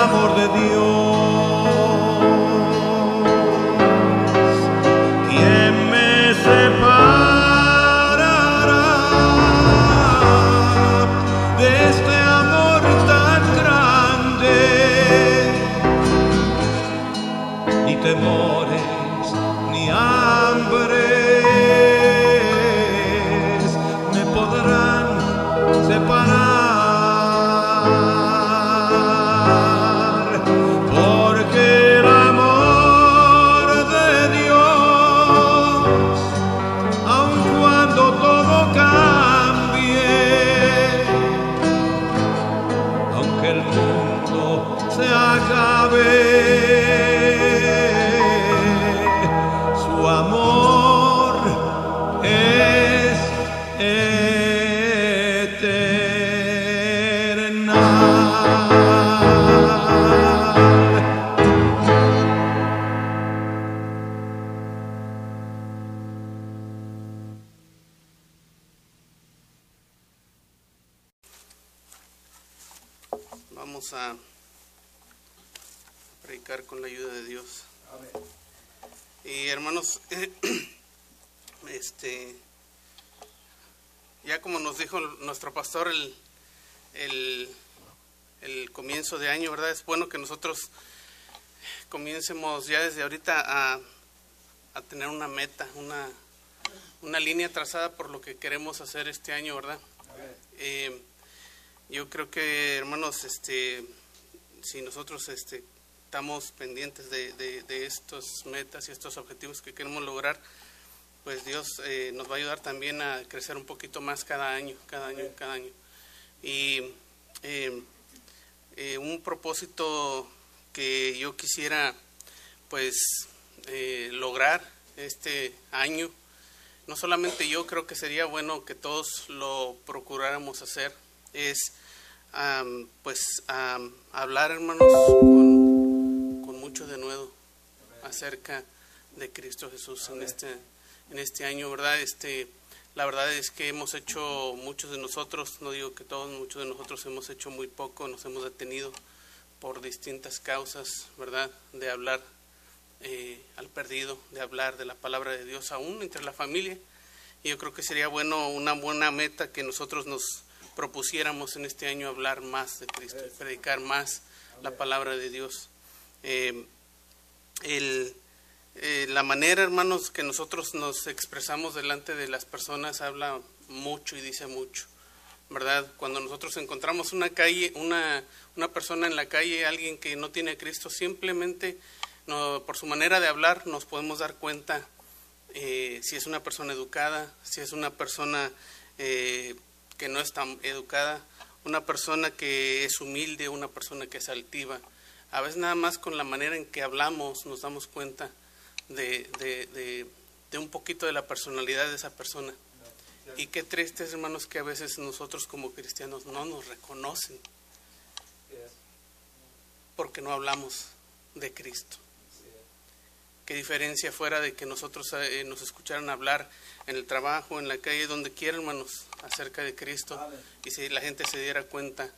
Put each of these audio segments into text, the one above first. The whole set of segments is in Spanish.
amor de Dios. predicar con la ayuda de Dios. Amén. Y hermanos, este, ya como nos dijo nuestro pastor el, el, comienzo de año, ¿verdad? Es bueno que nosotros comiencemos ya desde ahorita a, a tener una meta, una, una línea trazada por lo que queremos hacer este año, ¿verdad? Eh, yo creo que, hermanos, este, si nosotros este, estamos pendientes de, de, estos metas y estos objetivos que queremos lograr, pues Dios eh, nos va a ayudar también a crecer un poquito más cada año, cada año, cada año. Y eh, eh, un propósito que yo quisiera, pues, lograr este año, no solamente yo creo que sería bueno que todos lo procuráramos hacer, es pues hablar, hermanos, con, mucho de nuevo acerca de Cristo Jesús en este, en este año, ¿verdad? Este, la verdad es que hemos hecho, muchos de nosotros, no digo que todos, muchos de nosotros hemos hecho muy poco, nos hemos detenido por distintas causas, ¿verdad? De hablar eh, al perdido, de hablar de la palabra de Dios aún entre la familia. Y yo creo que sería bueno, una buena meta que nosotros nos propusiéramos en este año hablar más de Cristo, predicar más la palabra de Dios. Eh, eh, la manera, hermanos, que nosotros nos expresamos delante de las personas habla mucho y dice mucho, ¿verdad? Cuando nosotros encontramos una calle, una, una persona en la calle, alguien que no tiene a Cristo, simplemente por su manera de hablar nos podemos dar cuenta eh, si es una persona educada, si es una persona que no es tan educada, una persona que es humilde, una persona que es altiva. A veces nada más con la manera en que hablamos nos damos cuenta de, de, un poquito de la personalidad de esa persona. Y qué triste, hermanos, que a veces nosotros como cristianos no nos reconocen porque no hablamos de Cristo. Qué diferencia fuera de que nosotros eh, nos escucharan hablar en el trabajo, en la calle, donde quiera, hermanos, acerca de Cristo y si la gente se diera cuenta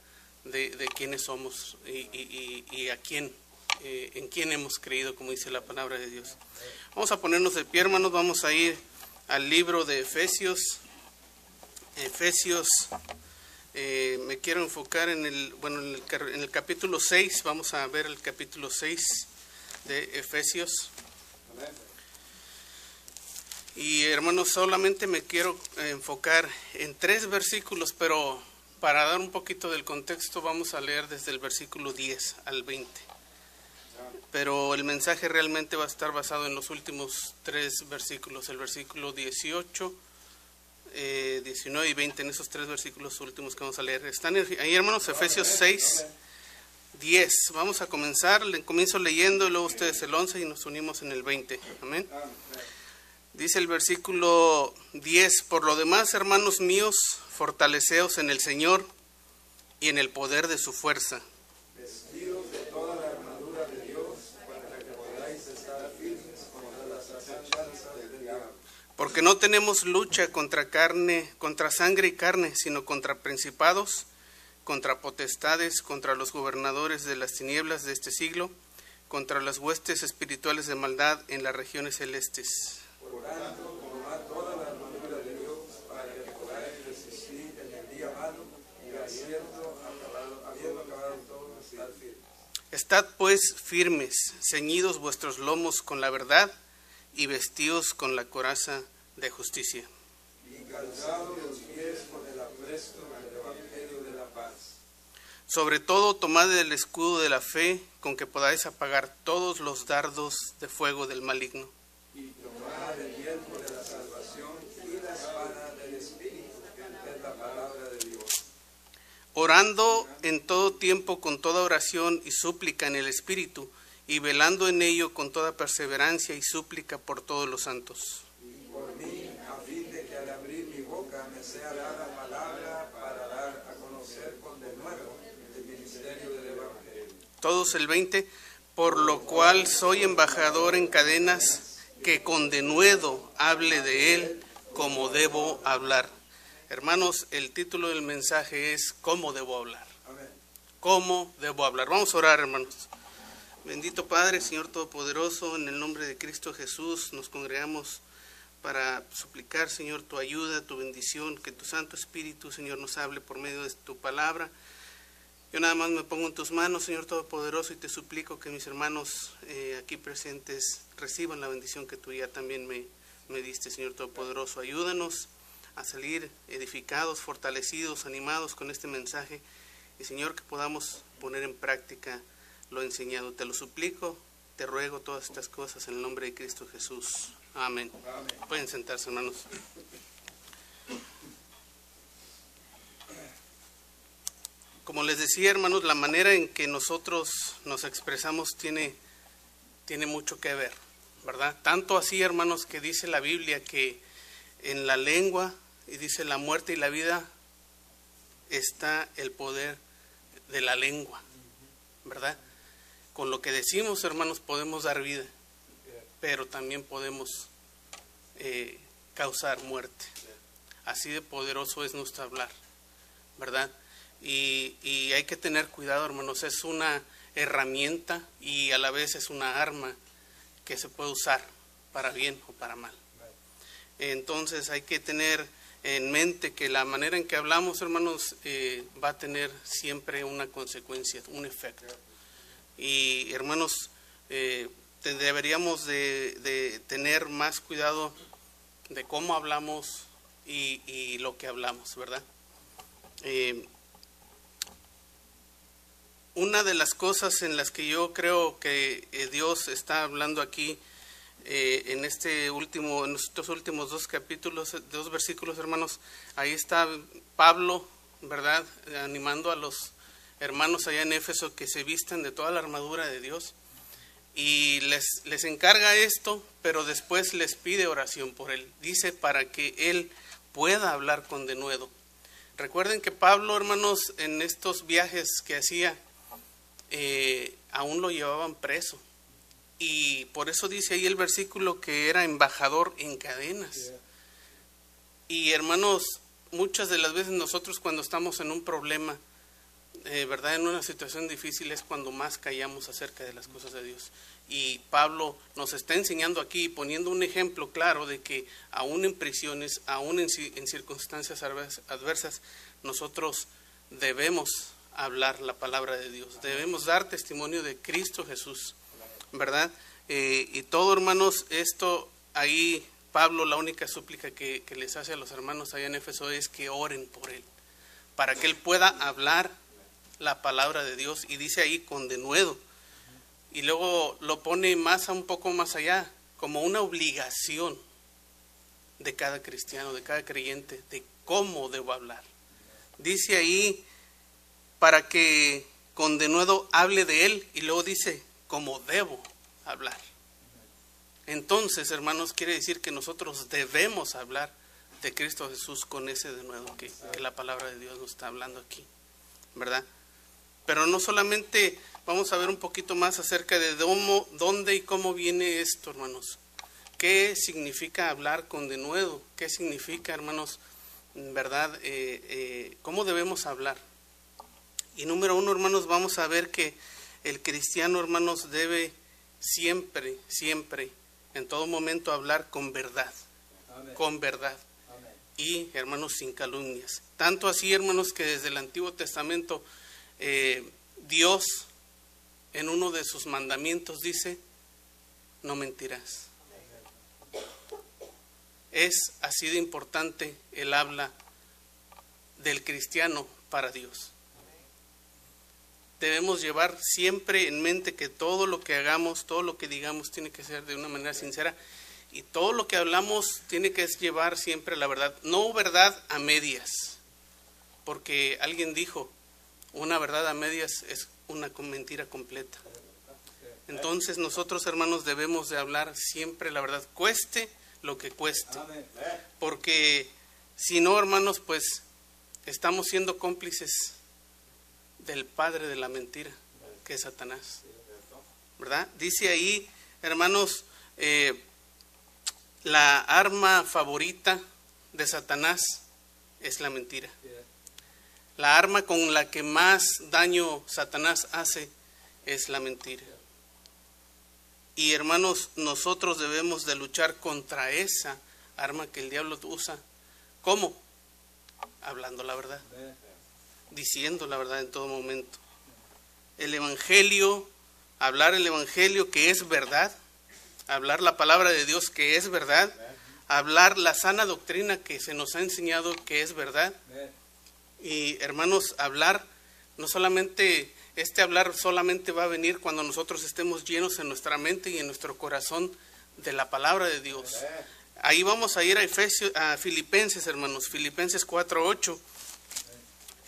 de, quiénes somos y, a quién, eh, en quién hemos creído, como dice la palabra de Dios. Vamos a ponernos de pie, hermanos, vamos a ir al libro de Efesios. Efesios, eh, me quiero enfocar en el, bueno, en el, en el capítulo 6, vamos a ver el capítulo 6 de Efesios. Y hermanos, solamente me quiero enfocar en tres versículos, pero para dar un poquito del contexto vamos a leer desde el versículo 10 al 20. Pero el mensaje realmente va a estar basado en los últimos tres versículos, el versículo 18, 19 eh, y 20, en esos tres versículos últimos que vamos a leer. Están ahí, hermanos, Efesios 6, 10. Vamos a comenzar, comienzo leyendo luego ustedes el 11 y nos unimos en el 20. Amén. Dice el versículo 10, por lo demás, hermanos míos, fortaleceos en el Señor y en el poder de su fuerza. Vestidos de toda la armadura de Dios para que podáis estar firmes contra las acechanzas del diablo. Porque no tenemos lucha contra carne, contra sangre y carne, sino contra principados, contra potestades, contra los gobernadores de las tinieblas de este siglo, contra las huestes espirituales de maldad en las regiones celestes toda la armadura de Dios para que podáis resistir en el día malo y habiendo acabado, habiendo acabado todo, estar firmes. Estad pues firmes, ceñidos vuestros lomos con la verdad y vestidos con la coraza de justicia. Y calzados los pies con el apresto del evangelio de la paz. Sobre todo tomad el escudo de la fe con que podáis apagar todos los dardos de fuego del maligno orando en todo tiempo con toda oración y súplica en el Espíritu, y velando en ello con toda perseverancia y súplica por todos los santos. Y por mí, a fin de que al abrir mi boca me sea dada palabra para dar a conocer con denuedo el ministerio del Evangelio. Todos el 20, por lo cual soy embajador en cadenas, que con denuedo hable de él como debo hablar Hermanos, el título del mensaje es ¿Cómo debo hablar? ¿Cómo debo hablar? Vamos a orar, hermanos. Bendito Padre, Señor Todopoderoso, en el nombre de Cristo Jesús nos congregamos para suplicar, Señor, tu ayuda, tu bendición, que tu Santo Espíritu, Señor, nos hable por medio de tu palabra. Yo nada más me pongo en tus manos, Señor Todopoderoso, y te suplico que mis hermanos eh, aquí presentes reciban la bendición que tú ya también me, me diste, Señor Todopoderoso. Ayúdanos a salir edificados, fortalecidos, animados con este mensaje. Y Señor, que podamos poner en práctica lo enseñado. Te lo suplico, te ruego todas estas cosas en el nombre de Cristo Jesús. Amén. Pueden sentarse, hermanos. Como les decía, hermanos, la manera en que nosotros nos expresamos tiene, tiene mucho que ver, ¿verdad? Tanto así, hermanos, que dice la Biblia que en la lengua, y dice la muerte y la vida, está el poder de la lengua, ¿verdad? Con lo que decimos, hermanos, podemos dar vida, pero también podemos eh, causar muerte. Así de poderoso es nuestro hablar, ¿verdad? Y, y hay que tener cuidado, hermanos, es una herramienta y a la vez es una arma que se puede usar para bien o para mal. Entonces hay que tener en mente que la manera en que hablamos, hermanos, eh, va a tener siempre una consecuencia, un efecto. Y hermanos, eh, deberíamos de, tener más cuidado de cómo hablamos y, lo que hablamos, ¿verdad? Eh, una de las cosas en las que yo creo que Dios está hablando aquí eh, en este último, en estos últimos dos capítulos, dos versículos, hermanos, ahí está Pablo, ¿verdad? Animando a los hermanos allá en Éfeso que se vistan de toda la armadura de Dios. Y les, les encarga esto, pero después les pide oración por él. Dice para que él pueda hablar con denuedo. Recuerden que Pablo, hermanos, en estos viajes que hacía, eh, aún lo llevaban preso y por eso dice ahí el versículo que era embajador en cadenas. Y hermanos, muchas de las veces nosotros cuando estamos en un problema, eh, ¿verdad? En una situación difícil es cuando más callamos acerca de las cosas de Dios. Y Pablo nos está enseñando aquí, poniendo un ejemplo claro de que aún en prisiones, aún en, en circunstancias adversas, nosotros debemos hablar la palabra de Dios, debemos dar testimonio de Cristo Jesús. ¿Verdad? Eh, y todo, hermanos, esto ahí, Pablo, la única súplica que, les hace a los hermanos allá en Éfeso es que oren por él, para que él pueda hablar la palabra de Dios. Y dice ahí con denuedo. Y luego lo pone más un poco más allá, como una obligación de cada cristiano, de cada creyente, de cómo debo hablar. Dice ahí, para que con denuedo hable de él, y luego dice, como debo hablar. Entonces, hermanos, quiere decir que nosotros debemos hablar de Cristo Jesús con ese de nuevo que, la palabra de Dios nos está hablando aquí, ¿verdad? Pero no solamente vamos a ver un poquito más acerca de dónde y cómo viene esto, hermanos. ¿Qué significa hablar con denuedo? ¿Qué significa, hermanos, verdad? Eh, eh, ¿Cómo debemos hablar? Y número uno, hermanos, vamos a ver que el cristiano, hermanos, debe siempre, siempre, en todo momento hablar con verdad, con verdad. Y, hermanos, sin calumnias. Tanto así, hermanos, que desde el Antiguo Testamento eh, Dios en uno de sus mandamientos dice, no mentirás. Es así de importante el habla del cristiano para Dios debemos llevar siempre en mente que todo lo que hagamos, todo lo que digamos tiene que ser de una manera sincera y todo lo que hablamos tiene que llevar siempre la verdad, no verdad a medias, porque alguien dijo, una verdad a medias es una mentira completa. Entonces nosotros hermanos debemos de hablar siempre la verdad, cueste lo que cueste, porque si no hermanos pues estamos siendo cómplices del padre de la mentira, que es Satanás. ¿Verdad? Dice ahí, hermanos, eh, la arma favorita de Satanás es la mentira. La arma con la que más daño Satanás hace es la mentira. Y hermanos, nosotros debemos de luchar contra esa arma que el diablo usa. ¿Cómo? Hablando la verdad diciendo la verdad en todo momento. El Evangelio, hablar el Evangelio que es verdad, hablar la palabra de Dios que es verdad, hablar la sana doctrina que se nos ha enseñado que es verdad. Y hermanos, hablar, no solamente, este hablar solamente va a venir cuando nosotros estemos llenos en nuestra mente y en nuestro corazón de la palabra de Dios. Ahí vamos a ir a Efesios, a Filipenses, hermanos, Filipenses 4.8.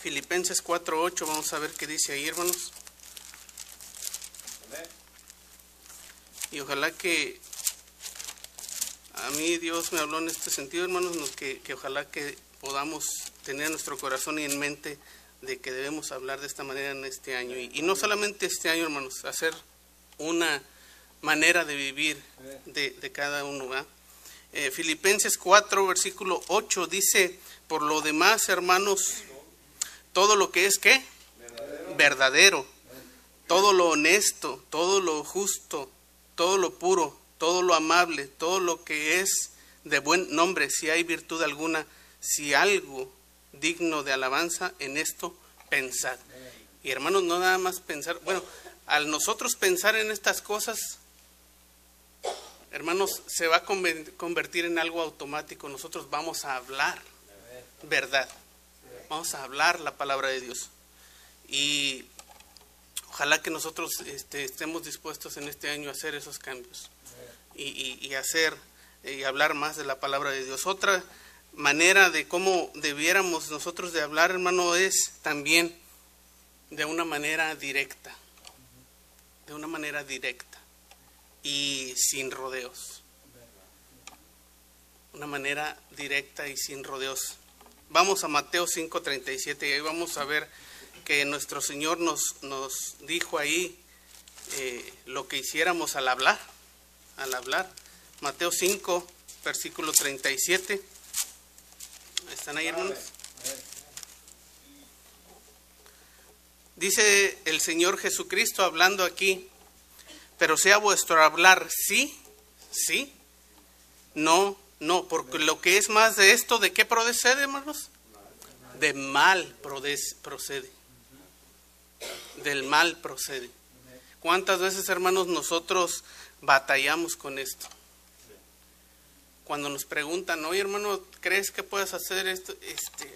Filipenses 4.8, vamos a ver qué dice ahí, hermanos. Y ojalá que a mí Dios me habló en este sentido, hermanos, que, ojalá que podamos tener nuestro corazón y en mente de que debemos hablar de esta manera en este año. Y, no solamente este año, hermanos, hacer una manera de vivir de, de cada uno. Eh, Filipenses 4, versículo 8 dice, por lo demás, hermanos, todo lo que es qué? Verdadero, todo lo honesto, todo lo justo, todo lo puro, todo lo amable, todo lo que es de buen nombre, si hay virtud alguna, si algo digno de alabanza, en esto pensad. Y hermanos, no nada más pensar, bueno, al nosotros pensar en estas cosas, hermanos, se va a convertir en algo automático. Nosotros vamos a hablar verdad. Vamos a hablar la palabra de Dios. Y ojalá que nosotros este, estemos dispuestos en este año a hacer esos cambios y, hacer y hablar más de la palabra de Dios. Otra manera de cómo debiéramos nosotros de hablar, hermano, es también de una manera directa, de una manera directa y sin rodeos. Una manera directa y sin rodeos. Vamos a Mateo 5:37 y ahí vamos a ver que nuestro Señor nos, nos dijo ahí eh, lo que hiciéramos al hablar al hablar. Mateo 5, versículo 37. ¿Están ahí, hermanos? Dice el Señor Jesucristo hablando aquí, pero sea vuestro hablar sí, sí, no, no, porque lo que es más de esto, ¿de qué procede, hermanos? De mal procede. Del mal procede. ¿Cuántas veces, hermanos, nosotros batallamos con esto. Cuando nos preguntan, oye hermano, ¿crees que puedes hacer esto? Este,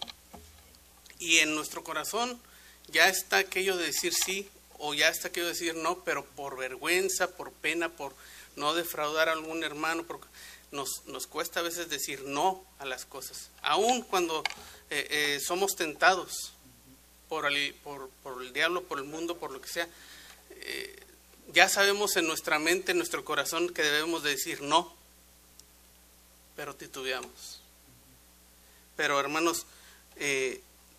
y en nuestro corazón ya está aquello de decir sí o ya está aquello de decir no, pero por vergüenza, por pena, por no defraudar a algún hermano, porque nos, nos cuesta a veces decir no a las cosas, aun cuando eh, eh, somos tentados por el, por, el diablo, por el mundo, por lo que sea. Eh, ya sabemos en nuestra mente, en nuestro corazón que debemos de decir no, pero titubeamos. Pero hermanos,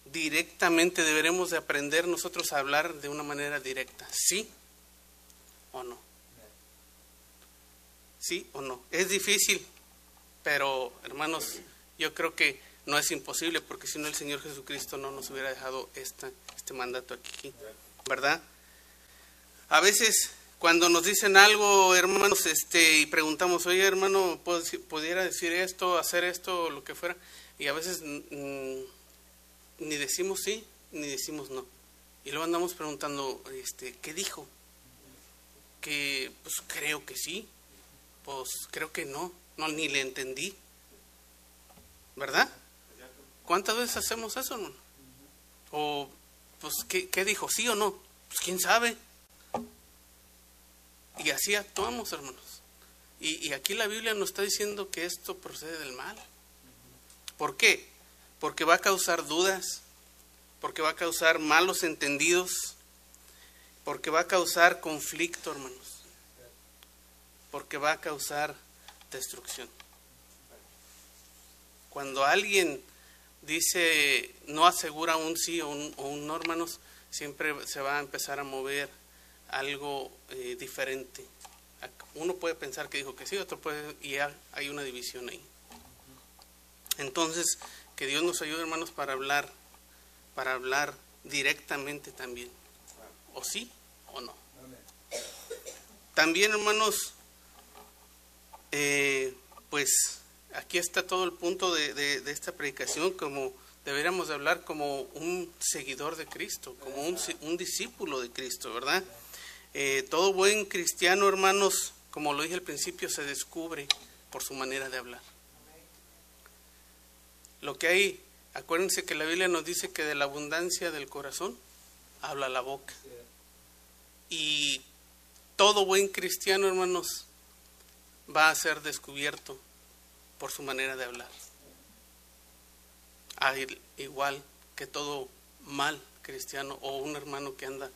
directamente deberemos de aprender nosotros a hablar de una manera directa, ¿sí o no? ¿Sí o no? Es difícil, pero hermanos, yo creo que no es imposible, porque si no el Señor Jesucristo no nos hubiera dejado esta, este mandato aquí, ¿verdad? A veces cuando nos dicen algo, hermanos, este, y preguntamos, oye, hermano, ¿pudiera decir esto, hacer esto, lo que fuera? Y a veces ni decimos sí, ni decimos no. Y luego andamos preguntando, este, ¿qué dijo? Que, pues creo que sí, pues creo que no, no, ni le entendí. ¿Verdad? ¿Cuántas veces hacemos eso, hermano? O, pues, ¿qué, qué dijo? ¿Sí o no? Pues quién sabe. Y así actuamos, hermanos. Y, aquí la Biblia nos está diciendo que esto procede del mal. ¿Por qué? Porque va a causar dudas, porque va a causar malos entendidos, porque va a causar conflicto, hermanos, porque va a causar destrucción. Cuando alguien dice, no asegura un sí o un, o un no, hermanos, siempre se va a empezar a mover algo eh, diferente. Uno puede pensar que dijo que sí, otro puede, y hay una división ahí. Entonces, que Dios nos ayude, hermanos, para hablar, para hablar directamente también. O sí o no. También, hermanos, eh, pues aquí está todo el punto de, esta predicación, como deberíamos de hablar como un seguidor de Cristo, como un, un discípulo de Cristo, ¿verdad? Eh, todo buen cristiano, hermanos, como lo dije al principio, se descubre por su manera de hablar. lo que hay, acuérdense que la Biblia nos dice que de la abundancia del corazón habla la boca. Y todo buen cristiano, hermanos, va a ser descubierto por su manera de hablar. Igual que todo mal cristiano o un hermano que anda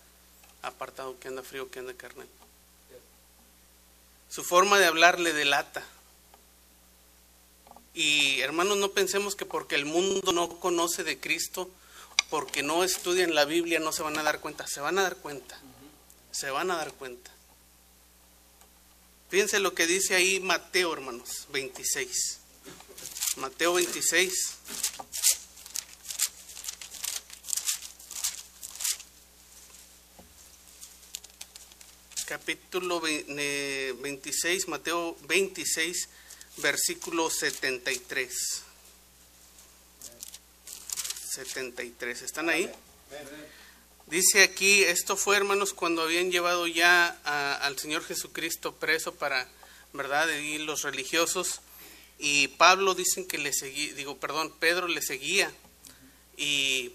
apartado, que anda frío, que anda carnal. Su forma de hablar le delata. Y hermanos, no pensemos que porque el mundo no conoce de Cristo, porque no estudian la Biblia, no se van a dar cuenta. Se van a dar cuenta. Se van a dar cuenta. Fíjense lo que dice ahí Mateo, hermanos, 26. Mateo 26. Capítulo 26, Mateo 26, versículo 73. 73, ¿están ahí? Dice aquí, esto fue hermanos cuando habían llevado ya al Señor Jesucristo preso para, ¿verdad? Y los religiosos. Y Pablo dicen que le seguía, digo, perdón, Pedro le seguía. Y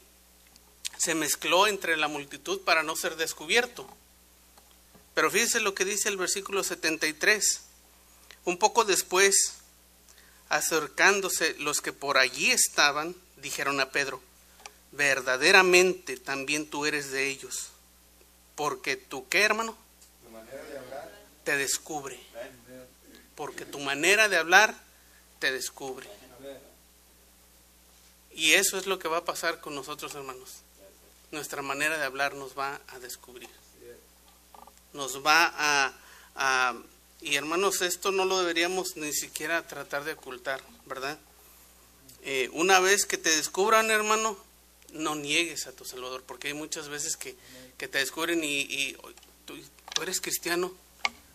se mezcló entre la multitud para no ser descubierto. Pero fíjense lo que dice el versículo 73. Un poco después, acercándose los que por allí estaban, dijeron a Pedro, verdaderamente también tú eres de ellos. Porque tú, ¿qué hermano? Te descubre. Porque tu manera de hablar te descubre. Y eso es lo que va a pasar con nosotros, hermanos. Nuestra manera de hablar nos va a descubrir. Nos va a, a y hermanos, esto no lo deberíamos ni siquiera tratar de ocultar, ¿verdad? Eh, una vez que te descubran, hermano, no niegues a tu Salvador, porque hay muchas veces que, te descubren y, ¿tú, eres cristiano.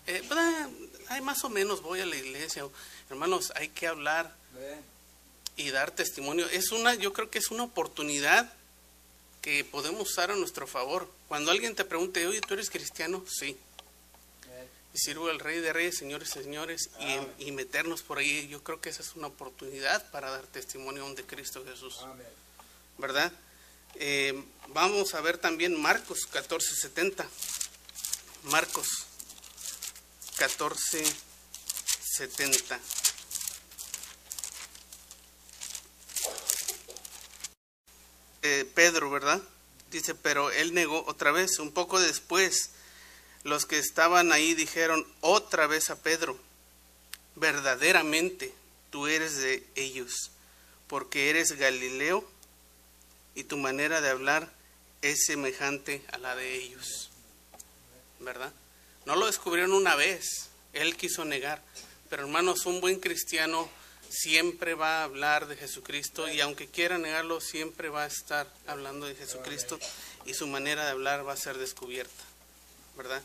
Eh, pues, hay más o menos voy a la iglesia. Hermanos, hay que hablar y dar testimonio. Es una, yo creo que es una oportunidad que podemos usar a nuestro favor. Cuando alguien te pregunte, oye, ¿tú eres cristiano? Sí. Y sirvo al Rey de Reyes, señores y señores, y, y, meternos por ahí. Yo creo que esa es una oportunidad para dar testimonio de Cristo Jesús. Amén. ¿Verdad? Eh, vamos a ver también Marcos 14:70. Marcos 14:70. Eh, Pedro, ¿verdad? Dice, pero él negó otra vez, un poco después, los que estaban ahí dijeron otra vez a Pedro, verdaderamente tú eres de ellos, porque eres Galileo y tu manera de hablar es semejante a la de ellos. ¿Verdad? No lo descubrieron una vez, él quiso negar, pero hermanos, un buen cristiano siempre va a hablar de Jesucristo y aunque quiera negarlo, siempre va a estar hablando de Jesucristo y su manera de hablar va a ser descubierta, ¿verdad?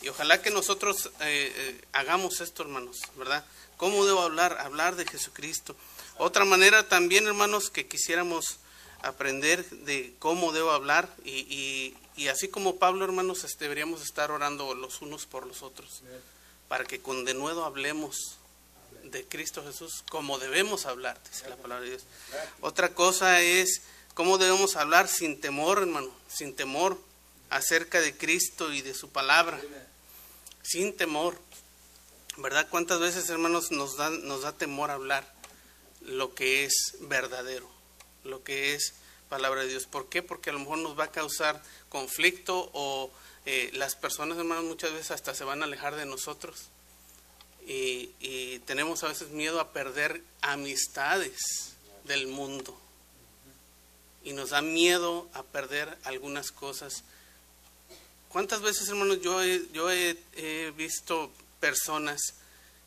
Y ojalá que nosotros eh, eh, hagamos esto, hermanos, ¿verdad? ¿Cómo debo hablar? Hablar de Jesucristo. Otra manera también, hermanos, que quisiéramos aprender de cómo debo hablar y, y, así como Pablo, hermanos, este, deberíamos estar orando los unos por los otros para que con denuedo hablemos de Cristo Jesús como debemos hablar, dice la palabra de Dios. Otra cosa es cómo debemos hablar sin temor, hermano, sin temor acerca de Cristo y de su palabra, sin temor. ¿Verdad? ¿Cuántas veces, hermanos, nos da, nos da temor hablar lo que es verdadero? Lo que es palabra de Dios. ¿Por qué? Porque a lo mejor nos va a causar conflicto o eh, las personas, hermanos, muchas veces hasta se van a alejar de nosotros. Y, y, tenemos a veces miedo a perder amistades del mundo. Y nos da miedo a perder algunas cosas. ¿Cuántas veces, hermanos, yo yo he, he visto personas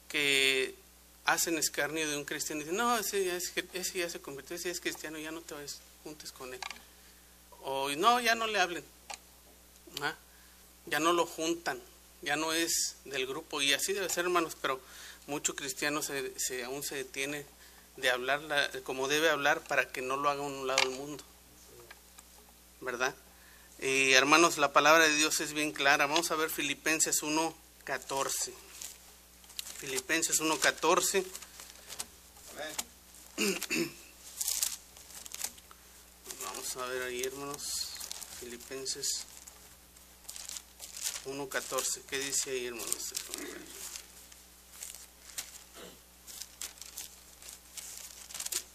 que hacen escarnio de un cristiano y dicen, no, ese ya, ese ya se convirtió, ese ya es cristiano, ya no te juntes con él. O no, ya no le hablen. Ya no lo juntan, ya no es del grupo. Y así debe ser, hermanos, pero mucho cristiano se, se, aún se detiene de hablar como debe hablar para que no lo haga a un lado del mundo. ¿Verdad? Y hermanos, la palabra de Dios es bien clara. Vamos a ver Filipenses 1, 14. Filipenses 1.14. Vamos a ver ahí, hermanos. Filipenses 1.14. ¿Qué dice ahí, hermanos?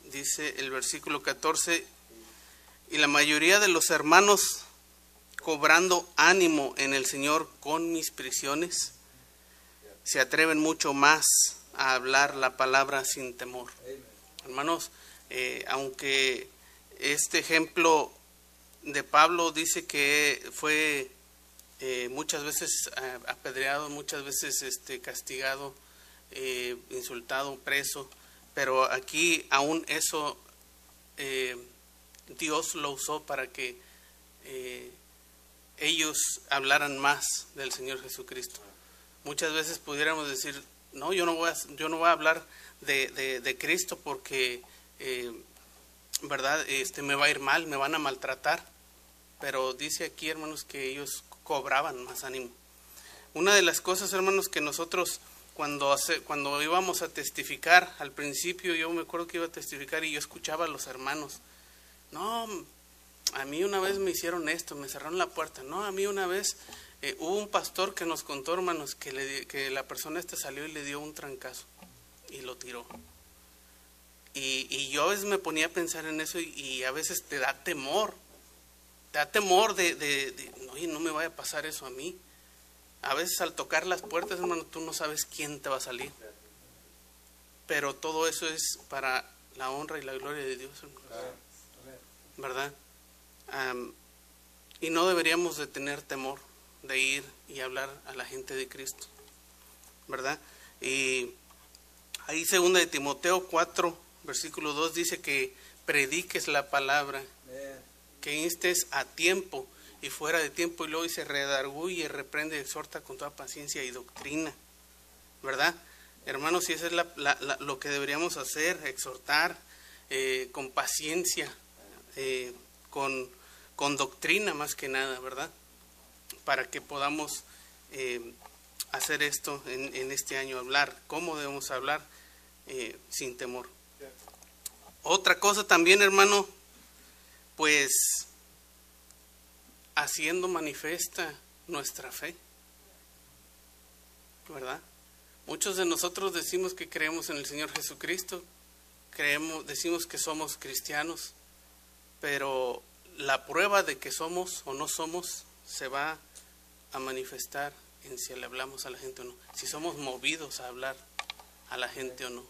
Dice el versículo 14. Y la mayoría de los hermanos cobrando ánimo en el Señor con mis prisiones, se atreven mucho más a hablar la palabra sin temor. Hermanos, eh, aunque este ejemplo de Pablo dice que fue eh, muchas veces eh, apedreado, muchas veces este, castigado, insultado, preso, pero aquí aún eso Dios lo usó para que ellos hablaran más del Señor Jesucristo. Muchas veces pudiéramos decir, no, yo no voy a, yo no voy a hablar de, de, Cristo porque, eh, ¿verdad? Este, me va a ir mal, me van a maltratar. Pero dice aquí, hermanos, que ellos cobraban más ánimo. Una de las cosas, hermanos, que nosotros cuando, hace, cuando íbamos a testificar, al principio yo me acuerdo que iba a testificar y yo escuchaba a los hermanos, no, a mí una vez me hicieron esto, me cerraron la puerta. No, a mí una vez eh, hubo un pastor que nos contó, hermanos, que, le, que la persona esta salió y le dio un trancazo y lo tiró. Y, y yo a veces me ponía a pensar en eso y, a veces te da temor. Te da temor de, de, de no, no me vaya a pasar eso a mí. A veces al tocar las puertas, hermano, tú no sabes quién te va a salir. Pero todo eso es para la honra y la gloria de Dios, ¿verdad? y no deberíamos de tener temor de ir y hablar a la gente de Cristo, ¿verdad? Y ahí segunda de Timoteo 4, versículo 2 dice que prediques la palabra, que instes a tiempo y fuera de tiempo y luego dice redarguye, reprende, exhorta con toda paciencia y doctrina, ¿verdad? Hermanos, si eso es lo que deberíamos hacer, exhortar eh, con paciencia, eh, con con doctrina más que nada, ¿verdad? Para que podamos eh, hacer esto en, este año, hablar, cómo debemos hablar eh, sin temor. Otra cosa también, hermano, pues haciendo manifiesta nuestra fe, ¿verdad? Muchos de nosotros decimos que creemos en el Señor Jesucristo, creemos, decimos que somos cristianos, pero la prueba de que somos o no somos se va a manifestar en si le hablamos a la gente o no, si somos movidos a hablar a la gente o no.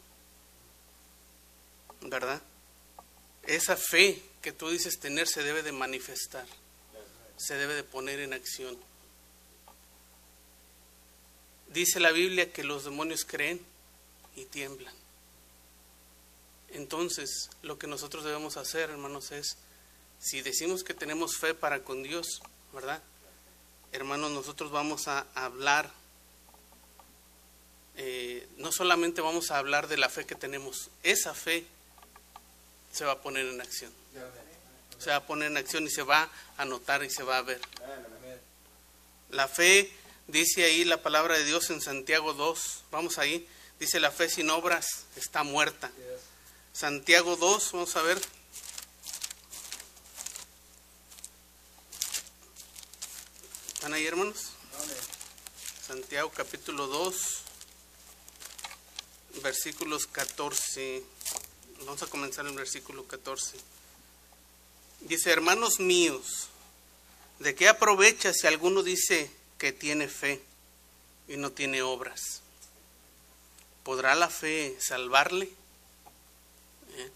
¿Verdad? Esa fe que tú dices tener se debe de manifestar, se debe de poner en acción. Dice la Biblia que los demonios creen y tiemblan. Entonces, lo que nosotros debemos hacer, hermanos, es si decimos que tenemos fe para con Dios, ¿verdad? Hermanos, nosotros vamos a hablar, eh, no solamente vamos a hablar de la fe que tenemos, esa fe se va a poner en acción. Se va a poner en acción y se va a notar y se va a ver. La fe, dice ahí la palabra de Dios en Santiago 2, vamos ahí, dice la fe sin obras está muerta. Santiago 2, vamos a ver. ¿Están ahí, hermanos? Santiago capítulo 2, versículos 14. Vamos a comenzar en el versículo 14. Dice, hermanos míos, ¿de qué aprovecha si alguno dice que tiene fe y no tiene obras? ¿Podrá la fe salvarle? ¿Eh?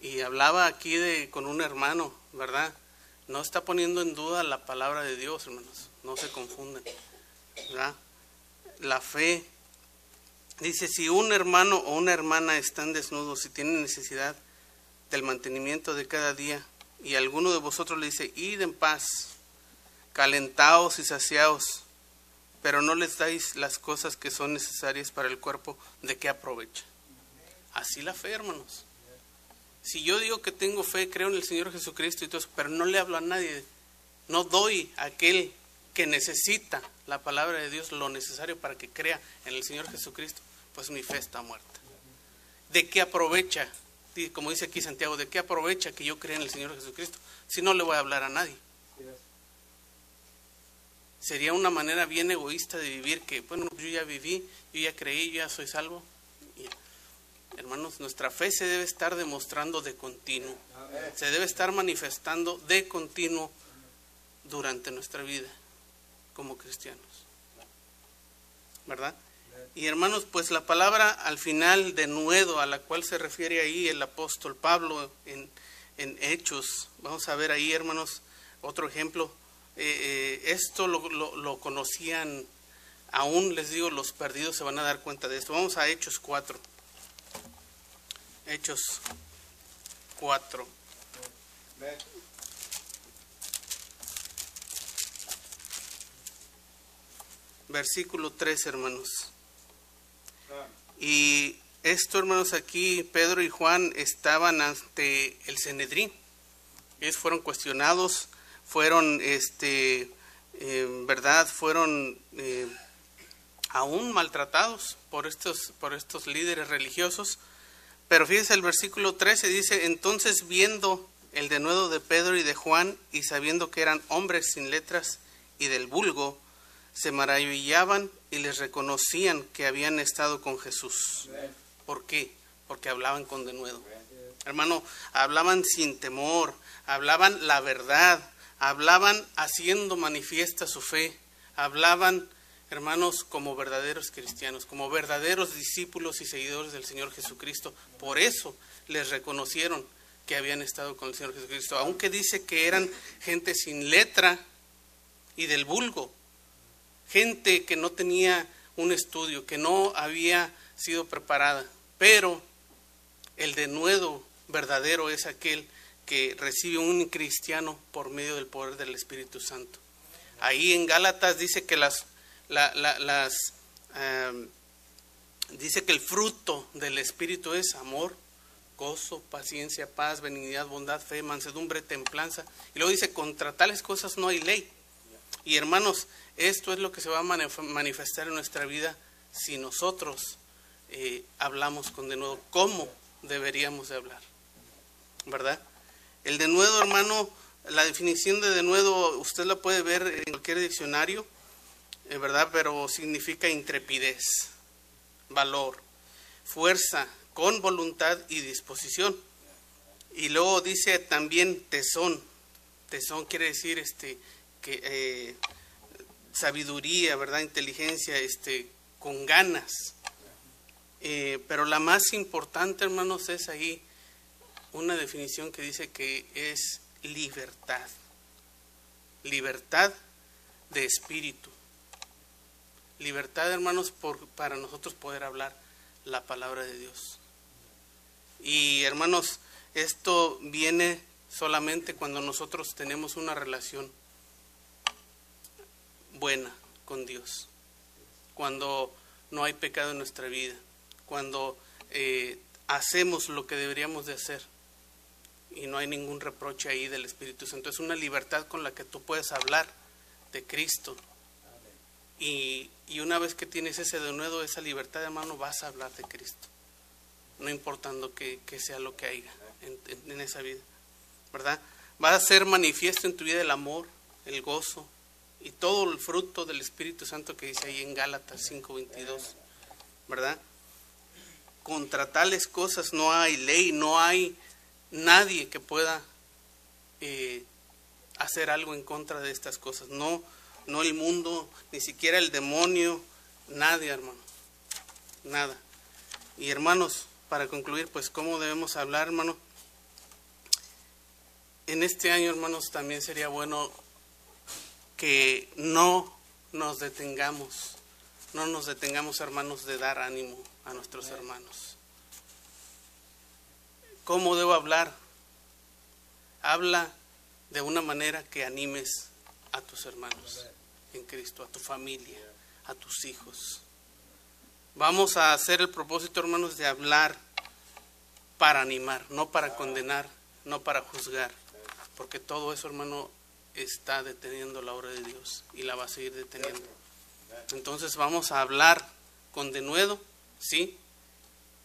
Y hablaba aquí de, con un hermano, ¿verdad? No está poniendo en duda la palabra de Dios, hermanos. No se confunden. La fe dice, si un hermano o una hermana están desnudos y tienen necesidad del mantenimiento de cada día, y alguno de vosotros le dice, id en paz, calentaos y saciaos, pero no les dais las cosas que son necesarias para el cuerpo, ¿de qué aprovecha? Así la fe, hermanos. Si yo digo que tengo fe, creo en el Señor Jesucristo y todo eso, pero no le hablo a nadie, no doy a aquel que necesita la palabra de Dios lo necesario para que crea en el Señor Jesucristo, pues mi fe está muerta. ¿De qué aprovecha como dice aquí Santiago, ¿de qué aprovecha que yo crea en el Señor Jesucristo si no le voy a hablar a nadie? Sería una manera bien egoísta de vivir que, bueno, yo ya viví, yo ya creí, yo ya soy salvo. Hermanos, nuestra fe se debe estar demostrando de continuo, se debe estar manifestando de continuo durante nuestra vida como cristianos. ¿Verdad? Y hermanos, pues la palabra al final de nuevo a la cual se refiere ahí el apóstol Pablo en, Hechos, vamos a ver ahí hermanos otro ejemplo, eh, eh, esto lo, lo, conocían, aún les digo, los perdidos se van a dar cuenta de esto. Vamos a Hechos 4. Hechos 4. Versículo 3, hermanos. Y esto, hermanos, aquí Pedro y Juan estaban ante el Cenedrín. Ellos fueron cuestionados, fueron, este, eh, verdad, fueron eh, aún maltratados por estos, por estos líderes religiosos. Pero fíjense el versículo 13 dice, entonces viendo el denuedo de Pedro y de Juan y sabiendo que eran hombres sin letras y del vulgo, se maravillaban y les reconocían que habían estado con Jesús. ¿Por qué? Porque hablaban con denuedo. Hermano, hablaban sin temor, hablaban la verdad, hablaban haciendo manifiesta su fe, hablaban, hermanos, como verdaderos cristianos, como verdaderos discípulos y seguidores del Señor Jesucristo. Por eso les reconocieron que habían estado con el Señor Jesucristo, aunque dice que eran gente sin letra y del vulgo, gente que no tenía un estudio, que no había sido preparada, pero el denuedo verdadero es aquel que recibe un cristiano por medio del poder del Espíritu Santo. Ahí en Gálatas dice que las, las em, dice que el fruto del Espíritu es amor, gozo, paciencia, paz, benignidad, bondad, fe, mansedumbre, templanza. Y luego dice, contra tales cosas no hay ley. Y hermanos, esto es lo que se va a manifestar en nuestra vida si nosotros eh, hablamos con denuedo, cómo deberíamos de hablar, ¿verdad? El denuedo, hermano, la definición de denuedo usted la puede ver en cualquier diccionario, ¿verdad? Pero significa intrepidez, valor, fuerza, con voluntad y disposición. Y luego dice también tesón. Tesón quiere decir este que eh, sabiduría, ¿verdad? Inteligencia, este, con ganas. Eh, pero la más importante, hermanos, es ahí una definición que dice que es libertad. Libertad de espíritu. Libertad, hermanos, para nosotros poder hablar la palabra de Dios. Y hermanos, esto viene solamente cuando nosotros tenemos una relación buena con Dios, cuando no hay pecado en nuestra vida, cuando eh, hacemos lo que deberíamos de hacer y no hay ningún reproche ahí del Espíritu Santo. Es una libertad con la que tú puedes hablar de Cristo. Y, una vez que tienes ese denuedo, esa libertad, hermano, vas a hablar de Cristo. No importando que, sea lo que haya en, en esa vida. ¿Verdad? Va a ser manifiesto en tu vida el amor, el gozo, y todo el fruto del Espíritu Santo que dice ahí en Gálatas 5:22, ¿verdad? Contra tales cosas no hay ley, no hay nadie que pueda eh, hacer algo en contra de estas cosas. No, no el mundo, ni siquiera el demonio, nadie, hermano. Nada. Y hermanos, para concluir, pues cómo debemos hablar, hermano. En este año, hermanos, también sería bueno que no nos detengamos, no nos detengamos hermanos de dar ánimo a nuestros hermanos. ¿Cómo debo hablar? Habla de una manera que animes a tus hermanos en Cristo, a tu familia, a tus hijos. Vamos a hacer el propósito, hermanos, de hablar para animar, no para condenar, no para juzgar, porque todo eso, hermano, está deteniendo la obra de Dios y la va a seguir deteniendo. Entonces vamos a hablar con denuedo, sí,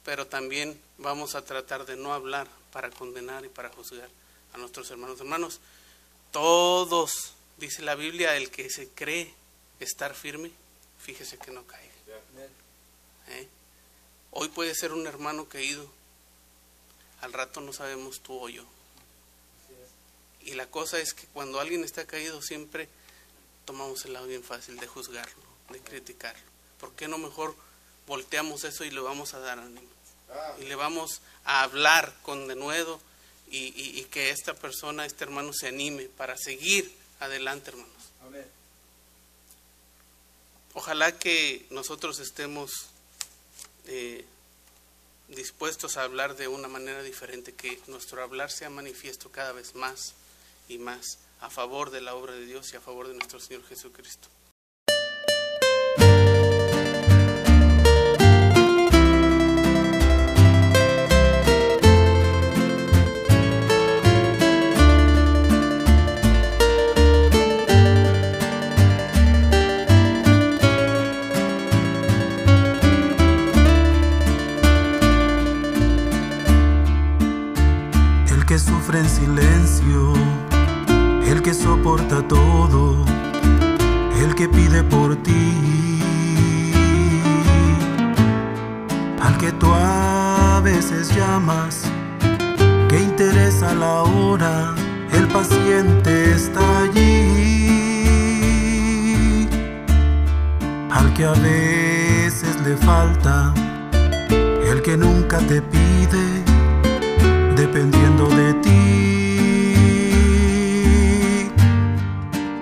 pero también vamos a tratar de no hablar para condenar y para juzgar a nuestros hermanos. Hermanos, todos, dice la Biblia, el que se cree estar firme, fíjese que no caiga. ¿Eh? Hoy puede ser un hermano caído, al rato no sabemos tú o yo. Y la cosa es que cuando alguien está caído siempre tomamos el lado bien fácil de juzgarlo, de criticarlo. ¿Por qué no mejor volteamos eso y le vamos a dar ánimo? Y le vamos a hablar con denuedo y, y, que esta persona, este hermano se anime para seguir adelante, hermanos. Ojalá que nosotros estemos eh, dispuestos a hablar de una manera diferente, que nuestro hablar sea manifiesto cada vez más y más a favor de la obra de Dios y a favor de nuestro Señor Jesucristo. En silencio, el que soporta todo, el que pide por ti, al que tú a veces llamas, que interesa la hora, el paciente está allí, al que a veces le falta, el que nunca te pide dependiendo de ti.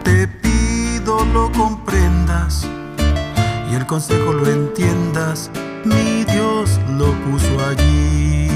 Te pido lo comprendas y el consejo lo entiendas. Mi Dios lo puso allí.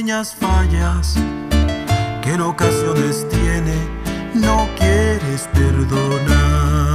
Pequeñas fallas que en ocasiones tiene, no quieres perdonar.